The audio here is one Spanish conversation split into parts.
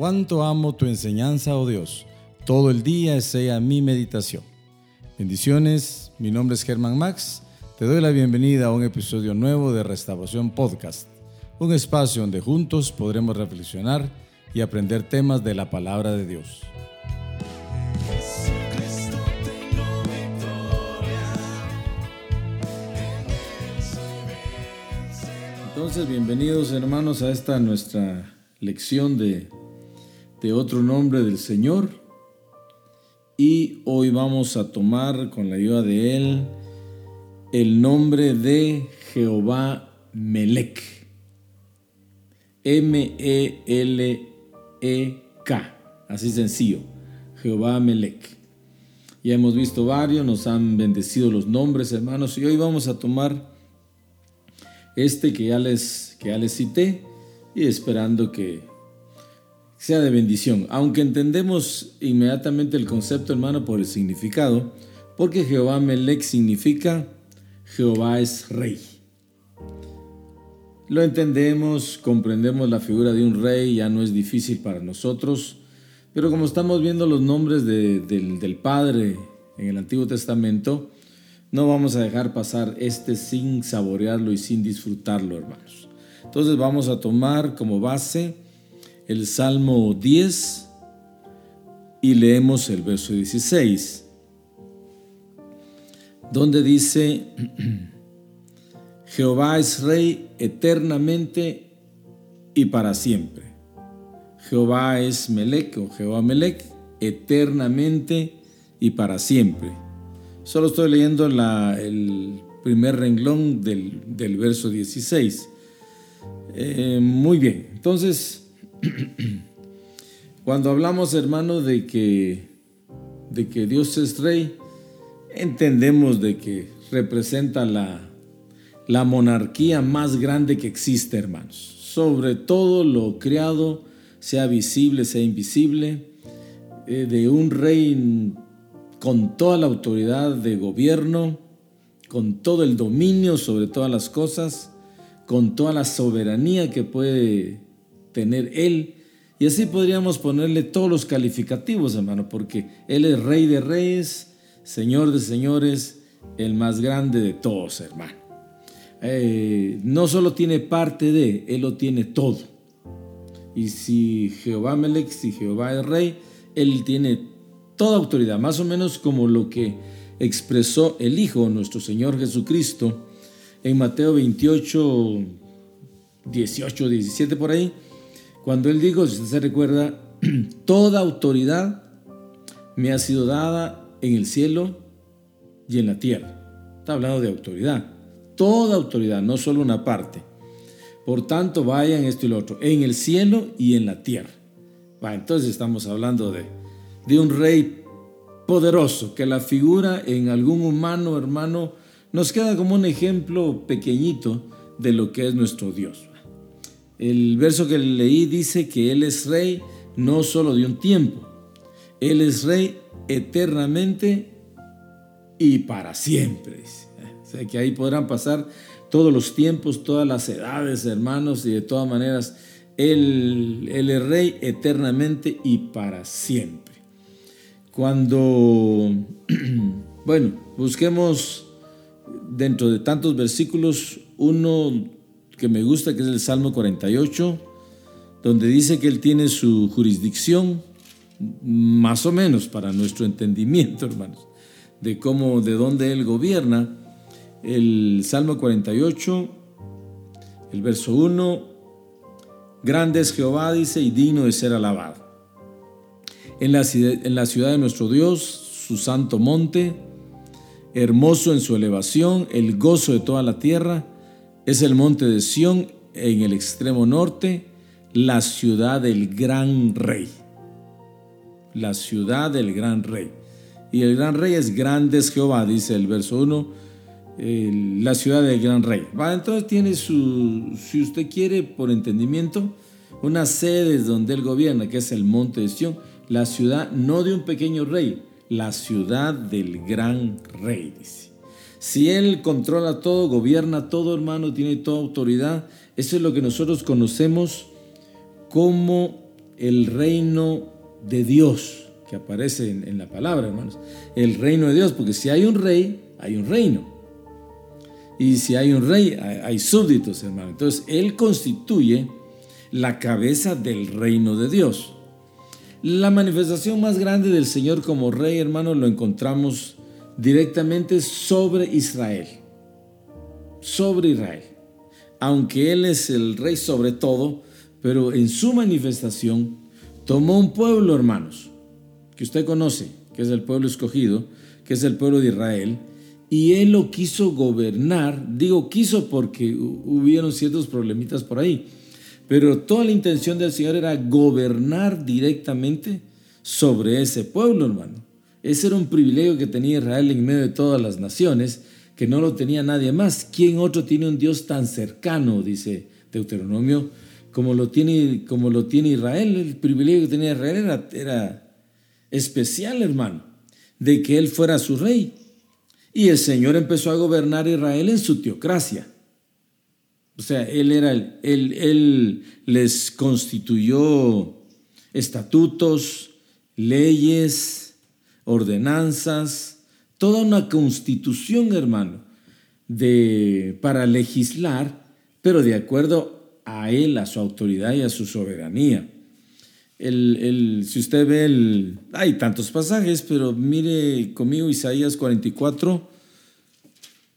Cuánto amo tu enseñanza, oh Dios. Todo el día sea mi meditación. Bendiciones, mi nombre es Germán Max. Te doy la bienvenida a un episodio nuevo de Restauración Podcast, un espacio donde juntos podremos reflexionar y aprender temas de la palabra de Dios. Entonces, bienvenidos hermanos a esta nuestra lección de, de otro nombre del Señor. Y hoy vamos a tomar con la ayuda de Él el nombre de Jehová Melech. M-E-L-E-K. Así sencillo. Jehová Melech. Ya hemos visto varios, nos han bendecido los nombres, hermanos, y hoy vamos a tomar este que ya les, que ya les cité y esperando que sea de bendición. Aunque entendemos inmediatamente el concepto, hermano, por el significado, porque Jehová Melech significa Jehová es rey. Lo entendemos, comprendemos la figura de un rey, ya no es difícil para nosotros, pero como estamos viendo los nombres del, del Padre en el Antiguo Testamento, no vamos a dejar pasar este sin saborearlo y sin disfrutarlo, hermanos. Entonces vamos a tomar como base el Salmo 10 y leemos el verso 16, donde dice, Jehová es rey eternamente y para siempre. Jehová es Melech o Jehová Melech eternamente y para siempre. Solo estoy leyendo el primer renglón del, verso 16. Eh, muy bien, entonces, cuando hablamos, hermano, de que, de que Dios es rey, entendemos de que representa la, la monarquía más grande que existe, hermanos. Sobre todo lo creado, sea visible, sea invisible, eh, de un rey con toda la autoridad de gobierno, con todo el dominio sobre todas las cosas, con toda la soberanía que puede tener Él. Y así podríamos ponerle todos los calificativos, hermano, porque Él es Rey de Reyes, Señor de Señores, el más grande de todos, hermano. Eh, no solo tiene parte de, Él lo tiene todo. Y si Jehová Melech, si Jehová es Rey, Él tiene toda autoridad, más o menos como lo que expresó el Hijo, nuestro Señor Jesucristo, en Mateo 28, 18, 17 por ahí, cuando Él dijo, si usted se recuerda, toda autoridad me ha sido dada en el cielo y en la tierra. Está hablando de autoridad. Toda autoridad, no solo una parte. Por tanto, vayan esto y lo otro, en el cielo y en la tierra. Va, entonces estamos hablando de de un rey poderoso, que la figura en algún humano, hermano, nos queda como un ejemplo pequeñito de lo que es nuestro Dios. El verso que leí dice que Él es rey no solo de un tiempo, Él es rey eternamente y para siempre. O sea que ahí podrán pasar todos los tiempos, todas las edades, hermanos, y de todas maneras, Él, él es rey eternamente y para siempre. Cuando, bueno, busquemos dentro de tantos versículos uno que me gusta, que es el Salmo 48, donde dice que Él tiene su jurisdicción, más o menos para nuestro entendimiento, hermanos, de cómo, de dónde Él gobierna. El Salmo 48, el verso 1, grande es Jehová, dice, y digno de ser alabado en la, ciudad de nuestro Dios, su santo monte, hermoso en su elevación, el gozo de toda la tierra, es el monte de Sión en el extremo norte, la ciudad del gran rey. La ciudad del gran rey. Y el gran rey es grande es Jehová, dice el verso 1, la ciudad del gran rey. Entonces tiene su, si usted quiere, por entendimiento, una sede donde él gobierna, que es el monte de Sión la ciudad no de un pequeño rey, la ciudad del gran rey, dice. Si Él controla todo, gobierna todo, hermano, tiene toda autoridad, eso es lo que nosotros conocemos como el reino de Dios que aparece en, la palabra, hermanos. El reino de Dios, porque si hay un rey, hay un reino. Y si hay un rey, hay, súbditos, hermano. Entonces, Él constituye la cabeza del reino de Dios. La manifestación más grande del Señor como rey, hermano, lo encontramos directamente sobre Israel. Sobre Israel. Aunque Él es el rey sobre todo, pero en su manifestación tomó un pueblo, hermanos, que usted conoce, que es el pueblo escogido, que es el pueblo de Israel, y Él lo quiso gobernar. Digo quiso porque hubieron ciertos problemitas por ahí pero toda la intención del Señor era gobernar directamente sobre ese pueblo, hermano. Ese era un privilegio que tenía Israel en medio de todas las naciones, que no lo tenía nadie más. ¿Quién otro tiene un Dios tan cercano, dice Deuteronomio, como lo tiene, como lo tiene Israel? El privilegio que tenía Israel era, especial, hermano, de que él fuera su rey. Y el Señor empezó a gobernar Israel en su teocracia. O sea, él, era él, les constituyó estatutos, leyes, ordenanzas, toda una constitución, hermano, de, para legislar, pero de acuerdo a él, a su autoridad y a su soberanía. El, si usted ve, el, hay tantos pasajes, pero mire conmigo Isaías 44,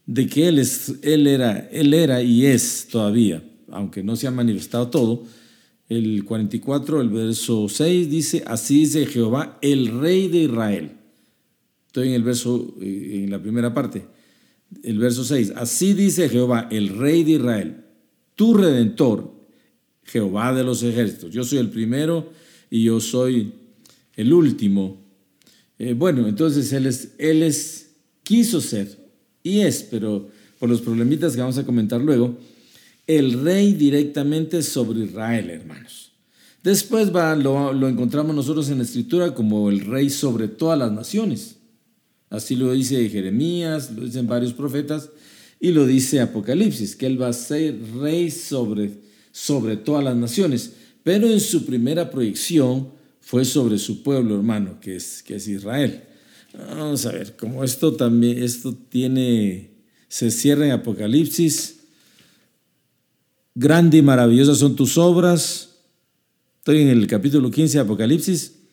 de que él, es, él, era, él era y es todavía, aunque no se ha manifestado todo. El 44, el verso 6 dice, así dice Jehová, el rey de Israel. Estoy en el verso, eh, en la primera parte. El verso 6, así dice Jehová, el rey de Israel, tu redentor, Jehová de los ejércitos. Yo soy el primero y yo soy el último. Eh, bueno, entonces él, es, él es, quiso ser y es, pero por los problemitas que vamos a comentar luego, el rey directamente sobre Israel, hermanos. Después va, lo, lo encontramos nosotros en la escritura como el rey sobre todas las naciones. Así lo dice Jeremías, lo dicen varios profetas y lo dice Apocalipsis, que él va a ser rey sobre, sobre todas las naciones. Pero en su primera proyección fue sobre su pueblo, hermano, que es, que es Israel. Vamos a ver, como esto también, esto tiene, se cierra en Apocalipsis. Grande y maravillosas son tus obras. Estoy en el capítulo 15 de Apocalipsis.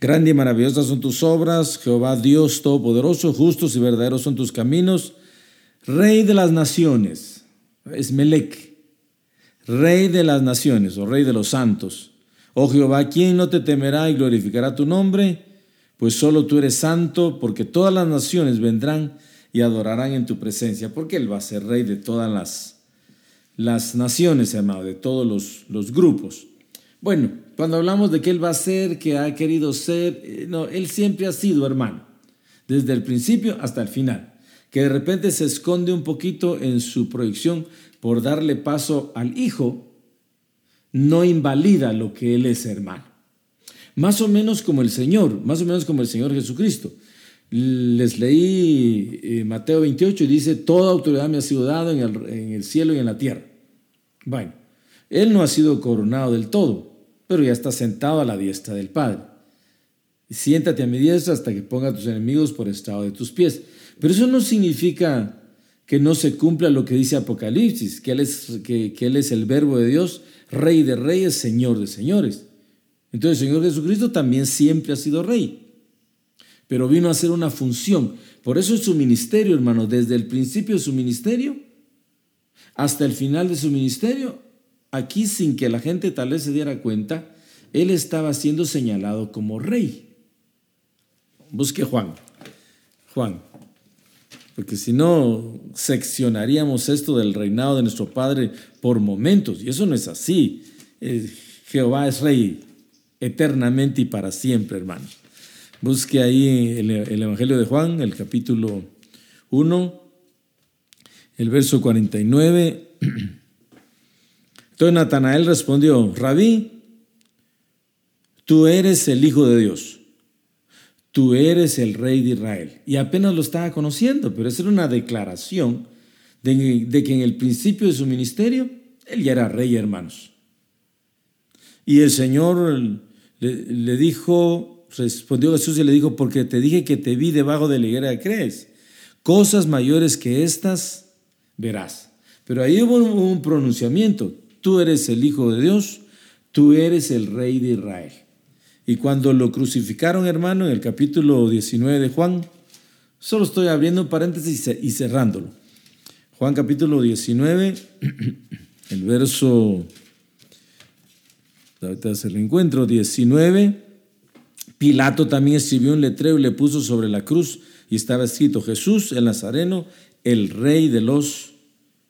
Grande y maravillosas son tus obras, Jehová Dios Todopoderoso, justos y verdaderos son tus caminos. Rey de las naciones, es Melec, Rey de las naciones o Rey de los santos. Oh Jehová, ¿quién no te temerá y glorificará tu nombre? pues solo tú eres santo, porque todas las naciones vendrán y adorarán en tu presencia, porque Él va a ser rey de todas las, las naciones, hermano, de todos los, los grupos. Bueno, cuando hablamos de que Él va a ser, que ha querido ser, eh, no, Él siempre ha sido hermano, desde el principio hasta el final, que de repente se esconde un poquito en su proyección por darle paso al Hijo, no invalida lo que Él es hermano más o menos como el Señor, más o menos como el Señor Jesucristo. Les leí eh, Mateo 28 y dice, toda autoridad me ha sido dada en el, en el cielo y en la tierra. Bueno, Él no ha sido coronado del todo, pero ya está sentado a la diestra del Padre. Siéntate a mi diestra hasta que ponga a tus enemigos por estado de tus pies. Pero eso no significa que no se cumpla lo que dice Apocalipsis, que Él es, que, que él es el verbo de Dios, Rey de reyes, Señor de señores. Entonces el Señor Jesucristo también siempre ha sido rey, pero vino a hacer una función. Por eso es su ministerio, hermano, desde el principio de su ministerio hasta el final de su ministerio, aquí sin que la gente tal vez se diera cuenta, él estaba siendo señalado como rey. Busque Juan, Juan, porque si no seccionaríamos esto del reinado de nuestro Padre por momentos, y eso no es así. Eh, Jehová es rey eternamente y para siempre, hermanos. Busque ahí el, Evangelio de Juan, el capítulo 1, el verso 49. Entonces Natanael respondió, Rabí, tú eres el Hijo de Dios, tú eres el Rey de Israel. Y apenas lo estaba conociendo, pero esa era una declaración de, que en el principio de su ministerio, él ya era rey, hermanos. Y el Señor le, dijo, respondió Jesús y le dijo, porque te dije que te vi debajo de la higuera crees. Cosas mayores que estas verás. Pero ahí hubo un pronunciamiento. Tú eres el Hijo de Dios, tú eres el Rey de Israel. Y cuando lo crucificaron, hermano, en el capítulo 19 de Juan, solo estoy abriendo paréntesis y cerrándolo. Juan capítulo 19, el verso, ahorita se lo encuentro, 19. Pilato también escribió un letrero y le puso sobre la cruz y estaba escrito Jesús el Nazareno, el rey de los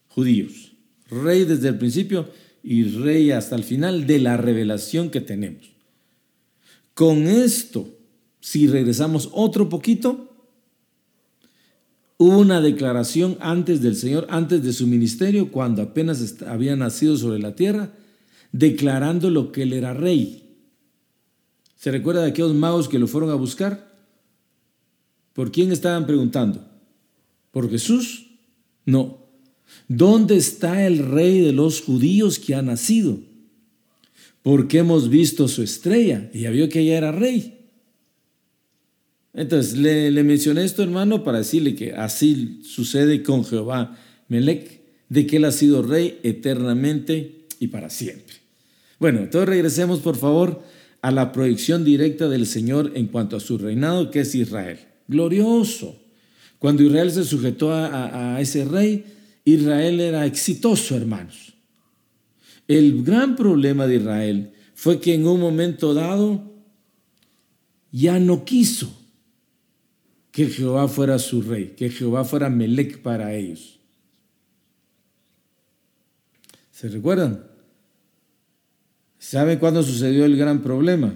judíos. Rey desde el principio y rey hasta el final de la revelación que tenemos. Con esto, si regresamos otro poquito, hubo una declaración antes del Señor, antes de su ministerio, cuando apenas había nacido sobre la tierra, declarando lo que él era rey. ¿Se recuerda de aquellos magos que lo fueron a buscar? ¿Por quién estaban preguntando? ¿Por Jesús? No. ¿Dónde está el rey de los judíos que ha nacido? Porque hemos visto su estrella y ya vio que ella era rey. Entonces le, mencioné esto, hermano, para decirle que así sucede con Jehová Melech, de que él ha sido rey eternamente y para siempre. Bueno, entonces regresemos, por favor, a la proyección directa del Señor en cuanto a su reinado, que es Israel. Glorioso. Cuando Israel se sujetó a ese rey, Israel era exitoso, hermanos. El gran problema de Israel fue que en un momento dado ya no quiso que Jehová fuera su rey, que Jehová fuera Melec para ellos. ¿Se recuerdan? ¿Saben cuándo sucedió el gran problema?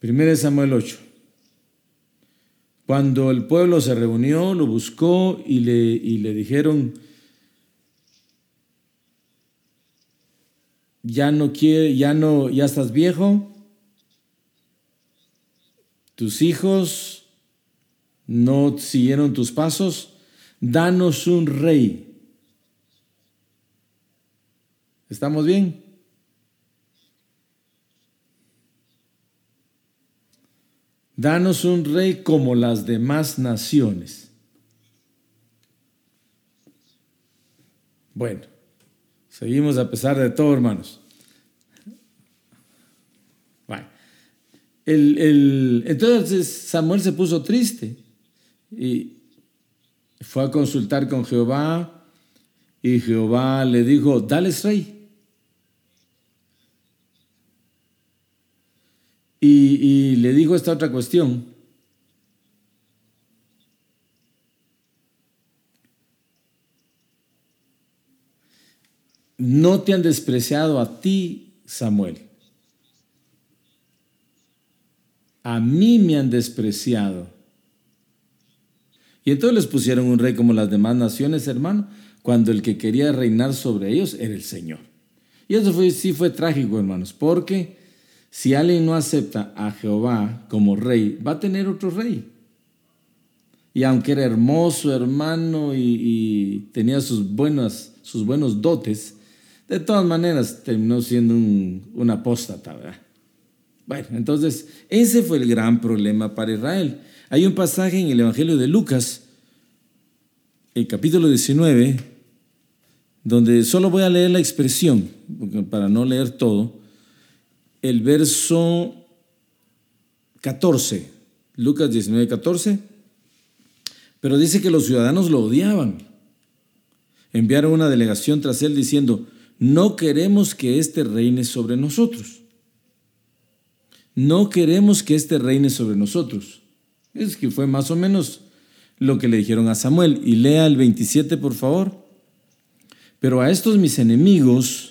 Primero Samuel 8. Cuando el pueblo se reunió, lo buscó y le, y le dijeron, ya no quiere, ya no, ya estás viejo, tus hijos no siguieron tus pasos, danos un rey. ¿Estamos bien? Danos un rey como las demás naciones. Bueno, seguimos a pesar de todo, hermanos. Bueno, entonces Samuel se puso triste y fue a consultar con Jehová y Jehová le dijo, dales rey. Y, le dijo esta otra cuestión. No te han despreciado a ti, Samuel. A mí me han despreciado. Y entonces les pusieron un rey como las demás naciones, hermano, cuando el que quería reinar sobre ellos era el Señor. Y eso sí fue trágico, hermanos, porque si alguien no acepta a Jehová como rey, va a tener otro rey. Y aunque era hermoso, hermano, y, tenía sus, sus buenos dotes, de todas maneras terminó siendo un, un apóstata, ¿verdad? Bueno, entonces ese fue el gran problema para Israel. Hay un pasaje en el Evangelio de Lucas, el capítulo 19, donde solo voy a leer la expresión, para no leer todo, el verso 14, Lucas 19, 14, pero dice que los ciudadanos lo odiaban. Enviaron una delegación tras él diciendo, no queremos que éste reine sobre nosotros. No queremos que éste reine sobre nosotros. Es que fue más o menos lo que le dijeron a Samuel. Y lea el 27, por favor. Pero a estos mis enemigos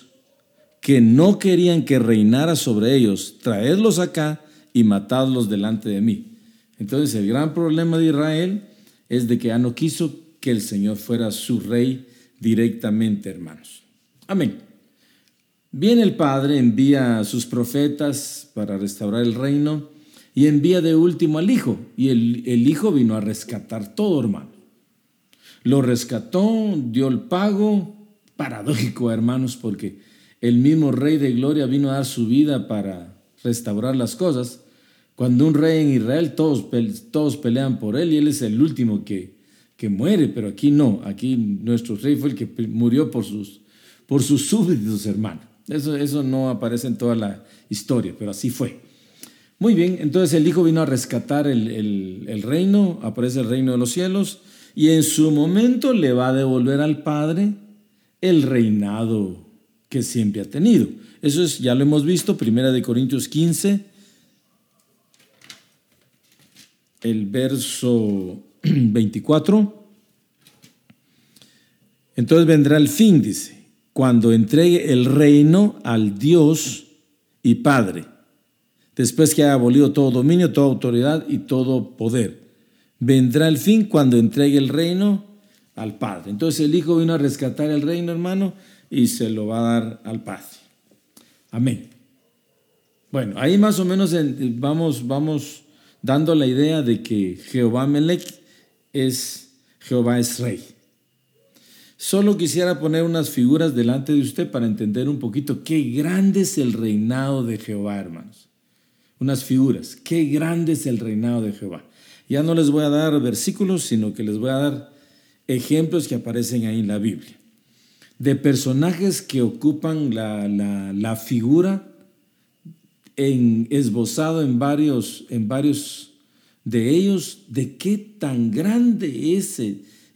que no querían que reinara sobre ellos, traedlos acá y matadlos delante de mí. Entonces el gran problema de Israel es de que ya no quiso que el Señor fuera su rey directamente, hermanos. Amén. Viene el Padre, envía a sus profetas para restaurar el reino y envía de último al Hijo. Y el, el Hijo vino a rescatar todo, hermano. Lo rescató, dio el pago, paradójico, hermanos, porque el mismo Rey de Gloria vino a dar su vida para restaurar las cosas. Cuando un rey en Israel, todos, todos pelean por él y él es el último que, que muere, pero aquí no, aquí nuestro rey fue el que murió por sus, por sus súbditos, hermano. Eso, eso no aparece en toda la historia, pero así fue. Muy bien, entonces el Hijo vino a rescatar el, el reino, aparece el reino de los cielos, y en su momento le va a devolver al Padre el reinado que siempre ha tenido. Eso es, ya lo hemos visto, Primera de Corintios 15, el verso 24. Entonces vendrá el fin, dice, cuando entregue el reino al Dios y Padre, después que haya abolido todo dominio, toda autoridad y todo poder. Vendrá el fin cuando entregue el reino al Padre. Entonces el Hijo vino a rescatar el reino, hermano, y se lo va a dar al Padre. Amén. Bueno, ahí más o menos vamos, vamos dando la idea de que Jehová Melech es, Jehová es rey. Solo quisiera poner unas figuras delante de usted para entender un poquito qué grande es el reinado de Jehová, hermanos. Unas figuras, qué grande es el reinado de Jehová. Ya no les voy a dar versículos, sino que les voy a dar ejemplos que aparecen ahí en la Biblia de personajes que ocupan la, figura en, esbozado en varios, en varios de ellos, de qué tan grande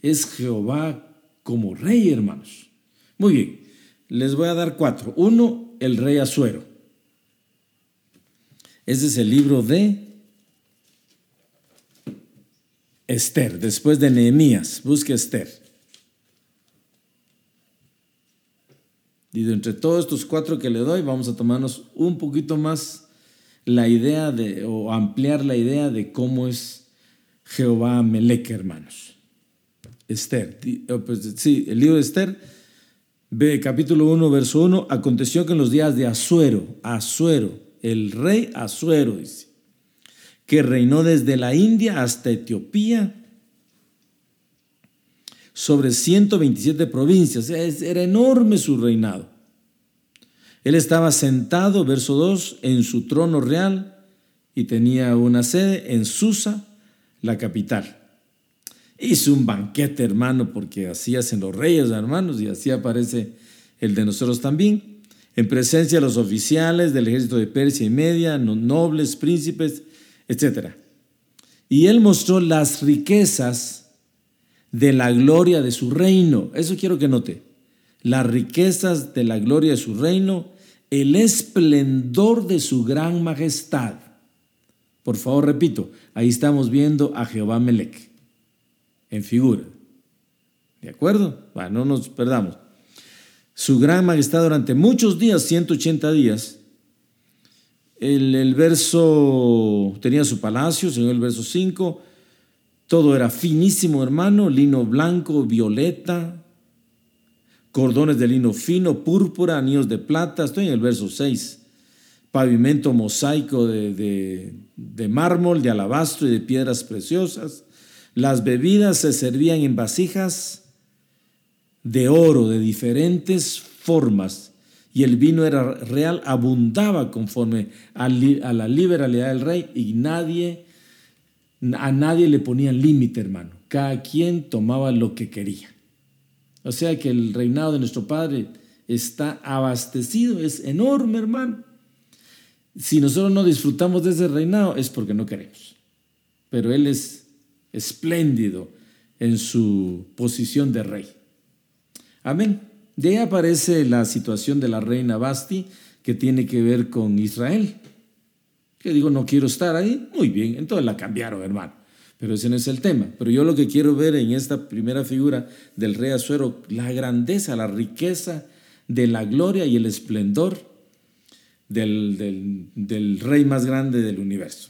es Jehová como rey, hermanos. Muy bien, les voy a dar cuatro. Uno, el rey Azuero. Ese es el libro de Esther, después de Nehemías. Busque Esther. De entre todos estos cuatro que le doy, vamos a tomarnos un poquito más la idea de, o ampliar la idea de cómo es Jehová Melech, hermanos. Esther, pues, sí, el libro de Esther, ve capítulo 1, verso 1, aconteció que en los días de Asuero, Asuero, el rey Asuero, dice, que reinó desde la India hasta Etiopía, sobre 127 provincias. Era enorme su reinado. Él estaba sentado, verso 2, en su trono real y tenía una sede en Susa, la capital. Hizo un banquete, hermano, porque así hacen los reyes, hermanos, y así aparece el de nosotros también, en presencia de los oficiales del ejército de Persia y Media, nobles, príncipes, etc. Y él mostró las riquezas de la gloria de su reino. Eso quiero que note. Las riquezas de la gloria de su reino, el esplendor de su gran majestad. Por favor, repito, ahí estamos viendo a Jehová Melech en figura. ¿De acuerdo? Bueno, no nos perdamos. Su gran majestad durante muchos días, 180 días. El, el verso tenía su palacio, según el verso 5 todo era finísimo, hermano, lino blanco, violeta, cordones de lino fino, púrpura, anillos de plata. Estoy en el verso 6. Pavimento mosaico de, de mármol, de alabastro y de piedras preciosas. Las bebidas se servían en vasijas de oro de diferentes formas y el vino era real, abundaba conforme a, la liberalidad del rey y nadie a nadie le ponían límite, hermano. Cada quien tomaba lo que quería. O sea que el reinado de nuestro Padre está abastecido, es enorme, hermano. Si nosotros no disfrutamos de ese reinado es porque no queremos. Pero Él es espléndido en su posición de rey. Amén. De ahí aparece la situación de la reina Basti que tiene que ver con Israel que digo, no quiero estar ahí, muy bien, entonces la cambiaron, hermano. Pero ese no es el tema. Pero yo lo que quiero ver en esta primera figura del rey Azuero, la grandeza, la riqueza de la gloria y el esplendor del, del rey más grande del universo.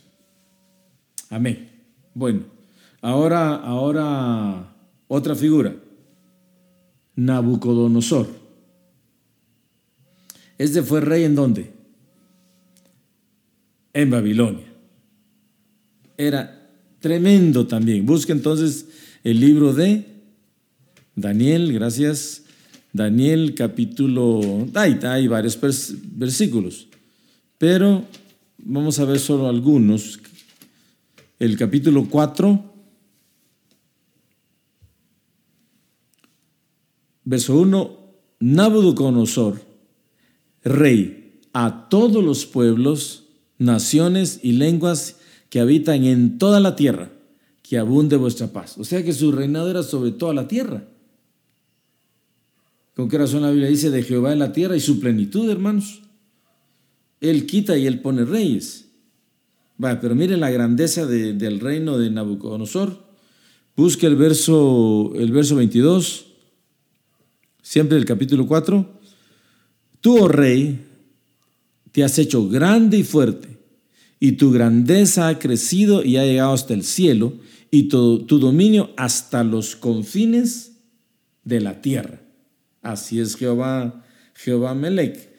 Amén. Bueno, ahora, ahora otra figura. Nabucodonosor. Este fue rey en dónde? En Babilonia. Era tremendo también. Busca entonces el libro de Daniel, gracias. Daniel capítulo, hay, hay varios versículos, pero vamos a ver solo algunos. El capítulo 4, verso 1, Nabucodonosor, rey, a todos los pueblos, naciones y lenguas que habitan en toda la tierra, que abunde vuestra paz. O sea que su reinado era sobre toda la tierra. ¿Con qué razón la Biblia dice de Jehová en la tierra y su plenitud, hermanos? Él quita y él pone reyes. Va, pero miren la grandeza del reino de Nabucodonosor. Busque el verso, el verso 22, siempre el capítulo 4. Tú, oh rey, te has hecho grande y fuerte, y tu grandeza ha crecido y ha llegado hasta el cielo, y tu, dominio hasta los confines de la tierra. Así es Jehová, Jehová Melech.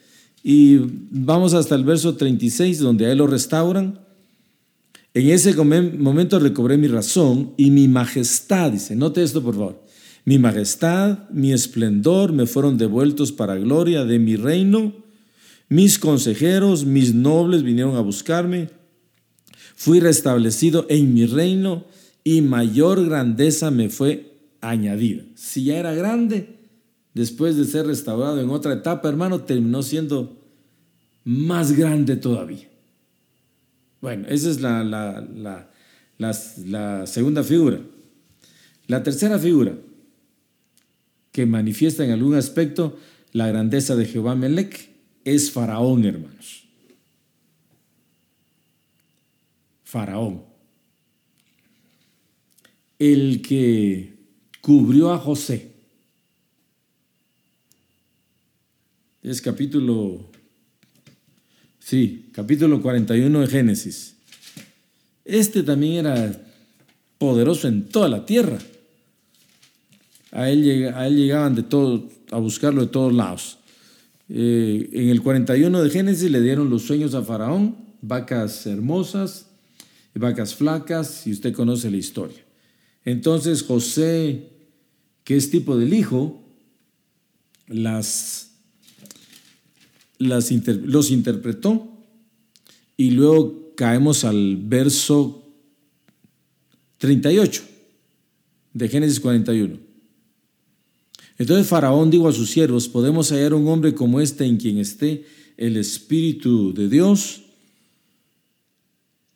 Y vamos hasta el verso 36, donde a él lo restauran. En ese momento recobré mi razón y mi majestad, dice, note esto por favor, mi majestad, mi esplendor me fueron devueltos para gloria de mi reino, mis consejeros, mis nobles vinieron a buscarme, fui restablecido en mi reino y mayor grandeza me fue añadida. Si ya era grande, después de ser restaurado en otra etapa, hermano, terminó siendo más grande todavía. Bueno, esa es la, la, la, segunda figura. La tercera figura, que manifiesta en algún aspecto la grandeza de Jehová Melech, es Faraón, hermanos. Faraón. El que cubrió a José es capítulo, sí, capítulo 41 de Génesis. Este también era poderoso en toda la tierra. A él, llegaban de todo, a buscarlo de todos lados. Eh, en el 41 de Génesis le dieron los sueños a Faraón, vacas hermosas, vacas flacas, y usted conoce la historia. Entonces José, que es tipo del hijo, las los interpretó y luego caemos al verso 38 de Génesis 41. Entonces Faraón dijo a sus siervos, ¿podemos hallar un hombre como este en quien esté el Espíritu de Dios?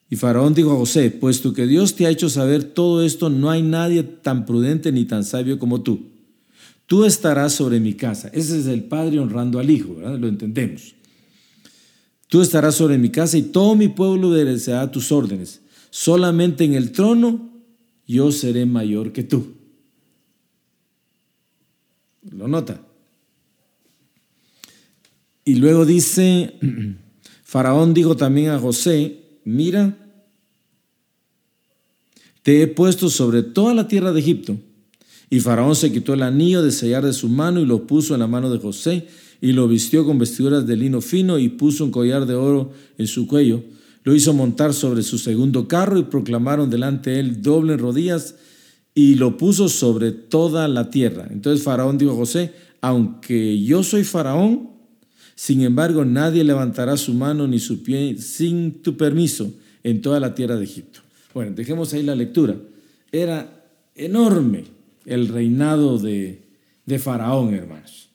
Y Faraón dijo a José, puesto que Dios te ha hecho saber todo esto, no hay nadie tan prudente ni tan sabio como tú tú estarás sobre mi casa. Ese es el Padre honrando al Hijo, ¿verdad? Lo entendemos. Tú estarás sobre mi casa y todo mi pueblo obedecerá tus órdenes. Solamente en el trono yo seré mayor que tú. ¿Lo nota? Y luego dice, Faraón dijo también a José, mira, te he puesto sobre toda la tierra de Egipto y Faraón se quitó el anillo de sellar de su mano y lo puso en la mano de José y lo vistió con vestiduras de lino fino y puso un collar de oro en su cuello. Lo hizo montar sobre su segundo carro y proclamaron delante de él doble rodillas y lo puso sobre toda la tierra. Entonces Faraón dijo a José, aunque yo soy Faraón, sin embargo nadie levantará su mano ni su pie sin tu permiso en toda la tierra de Egipto. Bueno, dejemos ahí la lectura. Era enorme el reinado de, Faraón, hermanos.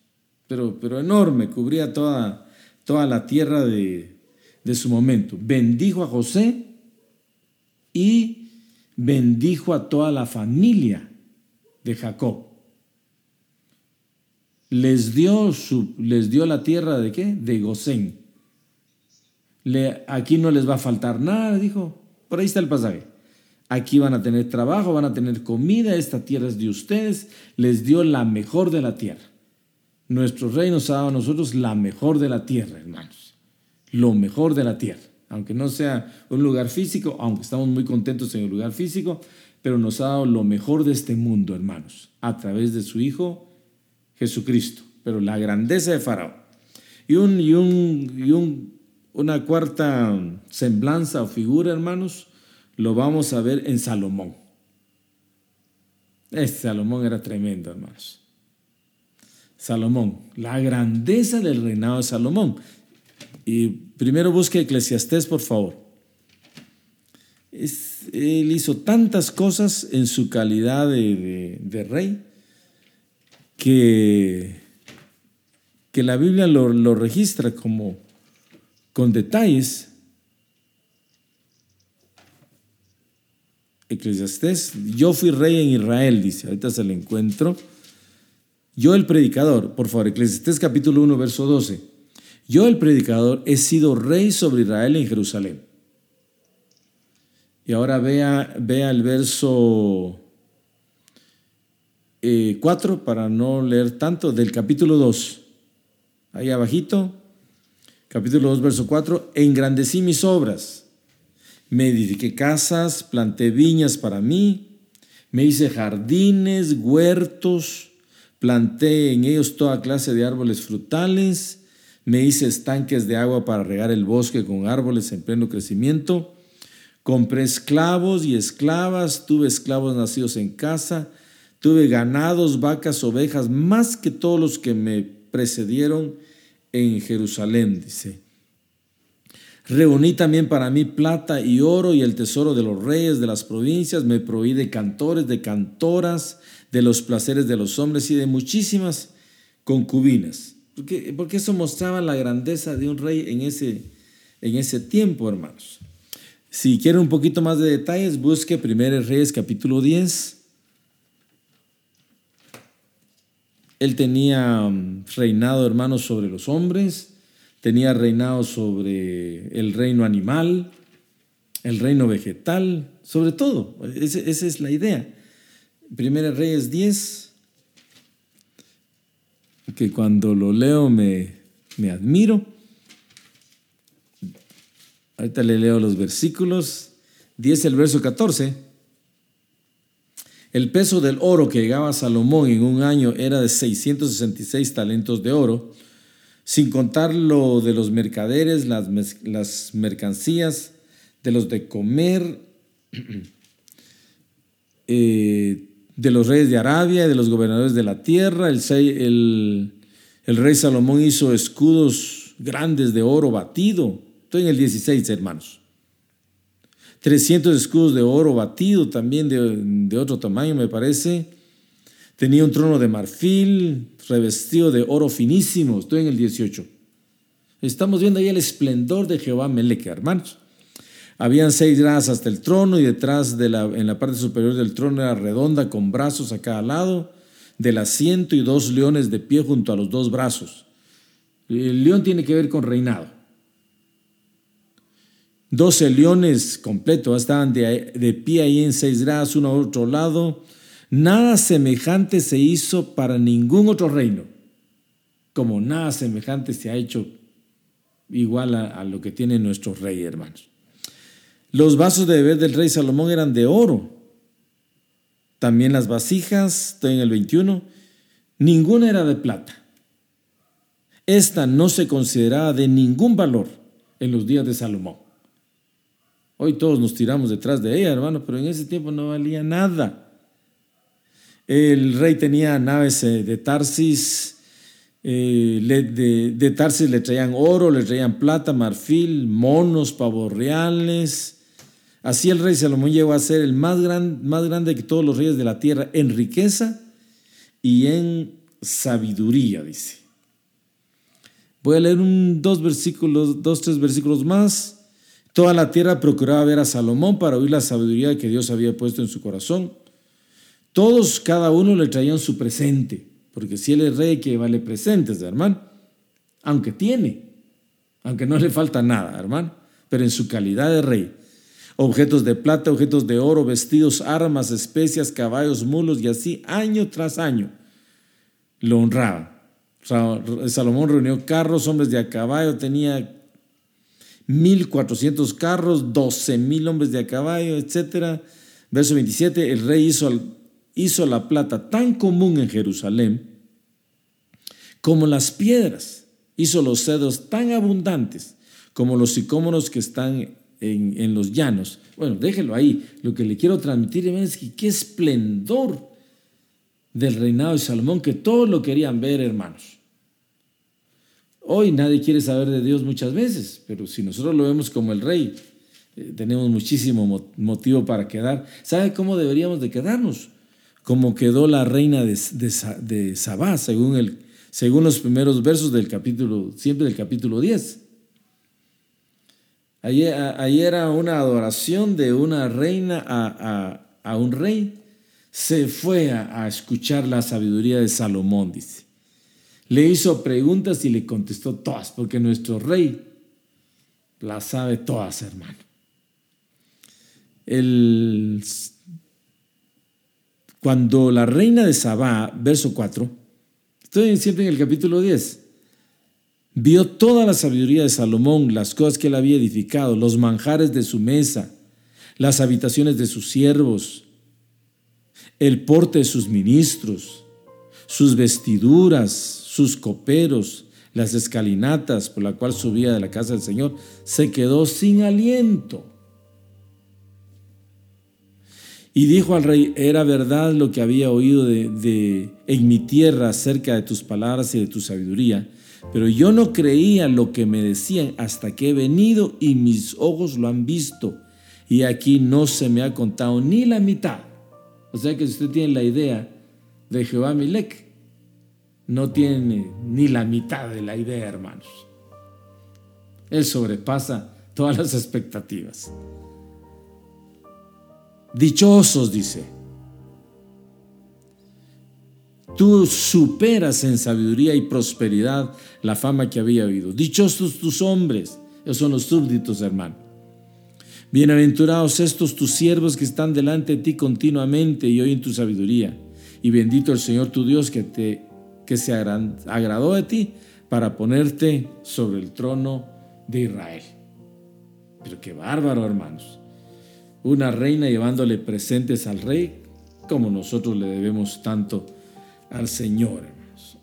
Pero, pero enorme, cubría toda, toda la tierra de, de su momento. Bendijo a José y bendijo a toda la familia de Jacob. Les dio, su, les dio la tierra de qué? De Gosén. Le, aquí no les va a faltar nada, dijo. Por ahí está el pasaje. Aquí van a tener trabajo, van a tener comida, esta tierra es de ustedes, les dio la mejor de la tierra. Nuestro rey nos ha dado a nosotros la mejor de la tierra, hermanos. Lo mejor de la tierra. Aunque no sea un lugar físico, aunque estamos muy contentos en el lugar físico, pero nos ha dado lo mejor de este mundo, hermanos, a través de su Hijo Jesucristo. Pero la grandeza de Faraón. Y, un, y, un, y un, una cuarta semblanza o figura, hermanos, lo vamos a ver en Salomón. Este Salomón era tremendo, hermanos. Salomón, la grandeza del reinado de Salomón. Y primero busque Eclesiastés, por favor. él hizo tantas cosas en su calidad de, rey que, que, la Biblia lo, lo registra como con detalles. Eclesiastés, yo fui rey en Israel, dice, ahorita se lo encuentro. Yo el predicador, por favor, Eclesiastés capítulo 1, verso 12. Yo el predicador he sido rey sobre Israel en Jerusalén. Y ahora vea, vea el verso 4 eh, para no leer tanto, del capítulo 2. Ahí abajito, capítulo 2, verso 4. Engrandecí mis obras. Me edifiqué casas, planté viñas para mí, me hice jardines, huertos, planté en ellos toda clase de árboles frutales, me hice estanques de agua para regar el bosque con árboles en pleno crecimiento, compré esclavos y esclavas, tuve esclavos nacidos en casa, tuve ganados, vacas, ovejas, más que todos los que me precedieron en Jerusalén, dice. Reuní también para mí plata y oro y el tesoro de los reyes de las provincias, me proví de cantores, de cantoras, de los placeres de los hombres y de muchísimas concubinas. Porque, porque eso mostraba la grandeza de un rey en ese, en ese tiempo, hermanos. Si quieren un poquito más de detalles, busque 1 Reyes capítulo 10. Él tenía um, reinado, hermanos, sobre los hombres, tenía reinado sobre el reino animal, el reino vegetal, sobre todo. esa es la idea. Primera Reyes 10, que cuando lo leo me, me admiro. Ahorita le leo los versículos. 10, el verso 14. El peso del oro que llegaba a Salomón en un año era de 666 talentos de oro, sin contar lo de los mercaderes, las, las mercancías, de los de comer, eh, de los reyes de Arabia, de los gobernadores de la tierra. El, el, rey Salomón hizo escudos grandes de oro batido. Estoy en el 16, hermanos. 300 escudos de oro batido, también de, de otro tamaño, me parece. Tenía un trono de marfil, revestido de oro finísimo. Estoy en el 18. Estamos viendo ahí el esplendor de Jehová Meleque, hermanos. Habían seis gradas hasta el trono y detrás de la, en la parte superior del trono era redonda con brazos a cada lado del asiento y dos leones de pie junto a los dos brazos. El león tiene que ver con reinado. Doce leones completos estaban de, de pie ahí en seis gradas, uno a otro lado. Nada semejante se hizo para ningún otro reino, como nada semejante se ha hecho igual a, a lo que tiene nuestro rey, hermanos. Los vasos de beber del rey Salomón eran de oro. También las vasijas, estoy en el 21, ninguna era de plata. Esta no se consideraba de ningún valor en los días de Salomón. Hoy todos nos tiramos detrás de ella, hermano, pero en ese tiempo no valía nada. El rey tenía naves eh, de Tarsis, eh, de, de Tarsis le traían oro, le traían plata, marfil, monos, pavos reales, Así el rey Salomón llegó a ser el más, más grande que todos los reyes de la tierra en riqueza y en sabiduría, dice. Voy a leer un, dos versículos, dos, tres versículos más. Toda la tierra procuraba ver a Salomón para oír la sabiduría que Dios había puesto en su corazón. Todos, cada uno le traían su presente, porque si él es rey, que vale presentes, hermano. Aunque tiene, aunque no le falta nada, hermano, pero en su calidad de rey objetos de plata, objetos de oro, vestidos, armas, especias, caballos, mulos y así año tras año lo honraba. Salomón reunió carros, hombres de a caballo, tenía 1400 carros, 12.000 hombres de a caballo, etc. Verso 27, el rey hizo, hizo la plata tan común en Jerusalén como las piedras, hizo los cedros tan abundantes como los sicómoros que están en, los llanos. Bueno, déjelo ahí. Lo que le quiero transmitir es que qué esplendor del reinado de Salomón que todos lo querían ver, hermanos. Hoy nadie quiere saber de Dios muchas veces, pero si nosotros lo vemos como el rey, eh, tenemos muchísimo motivo para quedar. ¿Sabe cómo deberíamos de quedarnos? Como quedó la reina de, de, Sabá, según, el, según los primeros versos del capítulo, siempre del capítulo 10. Ahí, era una adoración de una reina a, un rey. Se fue a, a escuchar la sabiduría de Salomón, dice. Le hizo preguntas y le contestó todas, porque nuestro rey las sabe todas, hermano el, cuando la reina de Sabá, verso 4, estoy siempre en el capítulo 10, vio toda la sabiduría de Salomón, las cosas que él había edificado, los manjares de su mesa, las habitaciones de sus siervos, el porte de sus ministros, sus vestiduras, sus coperos, las escalinatas por la cual subía de la casa del Señor, se quedó sin aliento. Y dijo al rey, era verdad lo que había oído de, en mi tierra acerca de tus palabras y de tu sabiduría, pero yo no creía lo que me decían hasta que he venido y mis ojos lo han visto. Y aquí no se me ha contado ni la mitad. O sea que si usted tiene la idea de Jehová Milek, no tiene ni la mitad de la idea, hermanos. Él sobrepasa todas las expectativas. Dichosos, dice. Tú superas en sabiduría y prosperidad la fama que había oído. Dichosos tus hombres, esos son los súbditos, hermano. Bienaventurados estos tus siervos que están delante de ti continuamente y oyen tu sabiduría. Y bendito el Señor tu Dios que, te, que se agradó de ti para ponerte sobre el trono de Israel. Pero qué bárbaro, hermanos una reina llevándole presentes al rey, como nosotros le debemos tanto al Señor.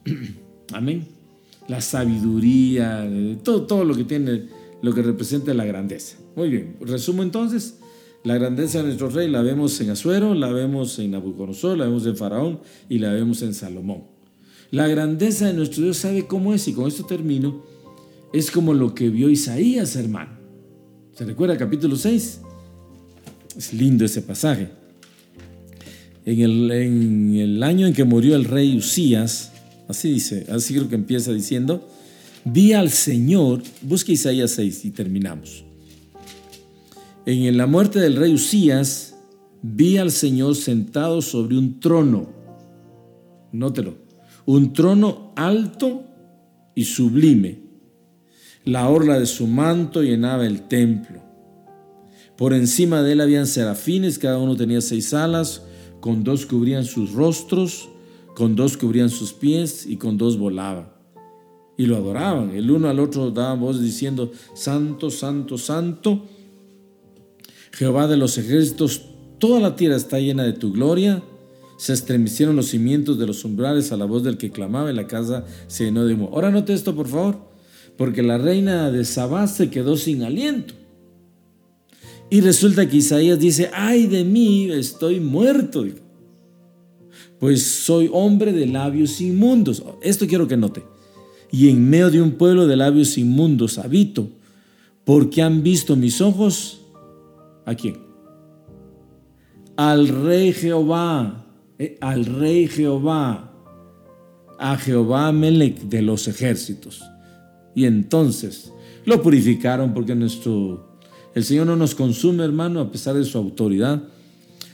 Amén. La sabiduría, todo, todo lo que tiene, lo que representa la grandeza. Muy bien, resumo entonces. La grandeza de nuestro rey la vemos en Azuero, la vemos en Nabucodonosor, la vemos en Faraón y la vemos en Salomón. La grandeza de nuestro Dios sabe cómo es y con esto termino. Es como lo que vio Isaías, hermano. ¿Se recuerda capítulo 6? Es lindo ese pasaje. En el, año en que murió el rey Usías, así dice, así creo que empieza diciendo, vi al Señor, busca Isaías 6 y terminamos. En la muerte del rey Usías, vi al Señor sentado sobre un trono, nótelo, un trono alto y sublime. La orla de su manto llenaba el templo. Por encima de él habían serafines, cada uno tenía seis alas, con dos cubrían sus rostros, con dos cubrían sus pies y con dos volaba. Y lo adoraban. El uno al otro daban voz diciendo, Santo, Santo, Santo, Jehová de los ejércitos, toda la tierra está llena de tu gloria. Se estremecieron los cimientos de los umbrales a la voz del que clamaba y la casa se llenó de humo. Ahora note esto, por favor, porque la reina de Sabá se quedó sin aliento. Y resulta que Isaías dice, ay de mí, estoy muerto. Pues soy hombre de labios inmundos. Esto quiero que note. Y en medio de un pueblo de labios inmundos habito, porque han visto mis ojos. ¿A quién? Al rey Jehová, eh, al rey Jehová, a Jehová Melech de los ejércitos. Y entonces lo purificaron porque nuestro el Señor no nos consume, hermano, a pesar de su autoridad,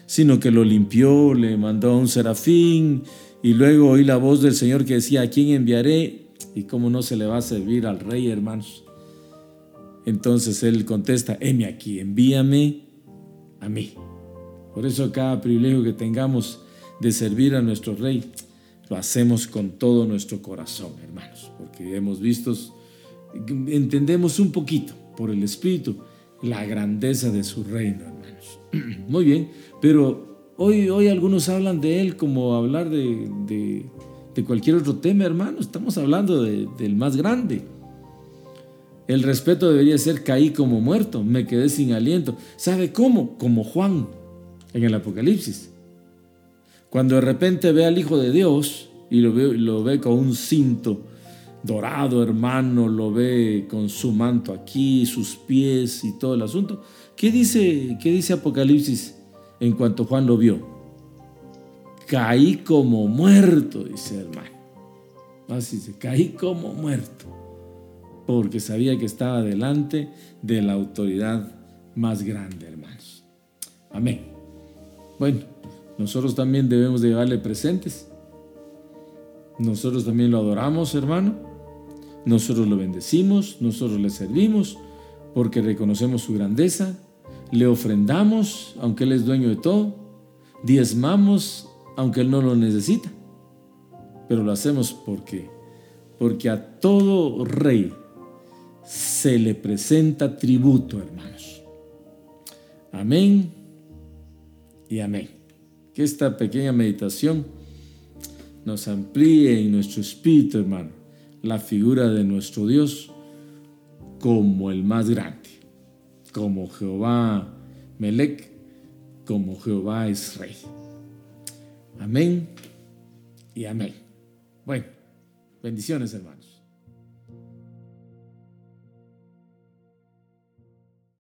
sino que lo limpió, le mandó a un serafín y luego oí la voz del Señor que decía, ¿a quién enviaré? Y cómo no se le va a servir al rey, hermanos. Entonces él contesta, heme aquí, envíame a mí. Por eso cada privilegio que tengamos de servir a nuestro rey, lo hacemos con todo nuestro corazón, hermanos, porque hemos visto, entendemos un poquito por el Espíritu la grandeza de su reino, hermanos. Muy bien, pero hoy, hoy algunos hablan de él como hablar de, cualquier otro tema, hermano. Estamos hablando del más grande. El respeto debería ser caí como muerto, me quedé sin aliento. ¿Sabe cómo? Como Juan en el Apocalipsis. Cuando de repente ve al Hijo de Dios y lo ve, lo ve con un cinto dorado, hermano, lo ve con su manto aquí, sus pies y todo el asunto. ¿Qué dice, qué dice Apocalipsis en cuanto Juan lo vio? Caí como muerto, dice hermano. Así dice, caí como muerto, porque sabía que estaba delante de la autoridad más grande, hermanos. Amén. Bueno, nosotros también debemos de llevarle presentes. Nosotros también lo adoramos, hermano. Nosotros lo bendecimos, nosotros le servimos, porque reconocemos su grandeza. Le ofrendamos, aunque Él es dueño de todo. Diezmamos, aunque Él no lo necesita. Pero lo hacemos porque, porque a todo rey se le presenta tributo, hermanos. Amén y amén. Que esta pequeña meditación nos amplíe en nuestro espíritu, hermano, la figura de nuestro Dios como el más grande, como Jehová Melech, como Jehová es rey. Amén y amén. Bueno, bendiciones hermanos.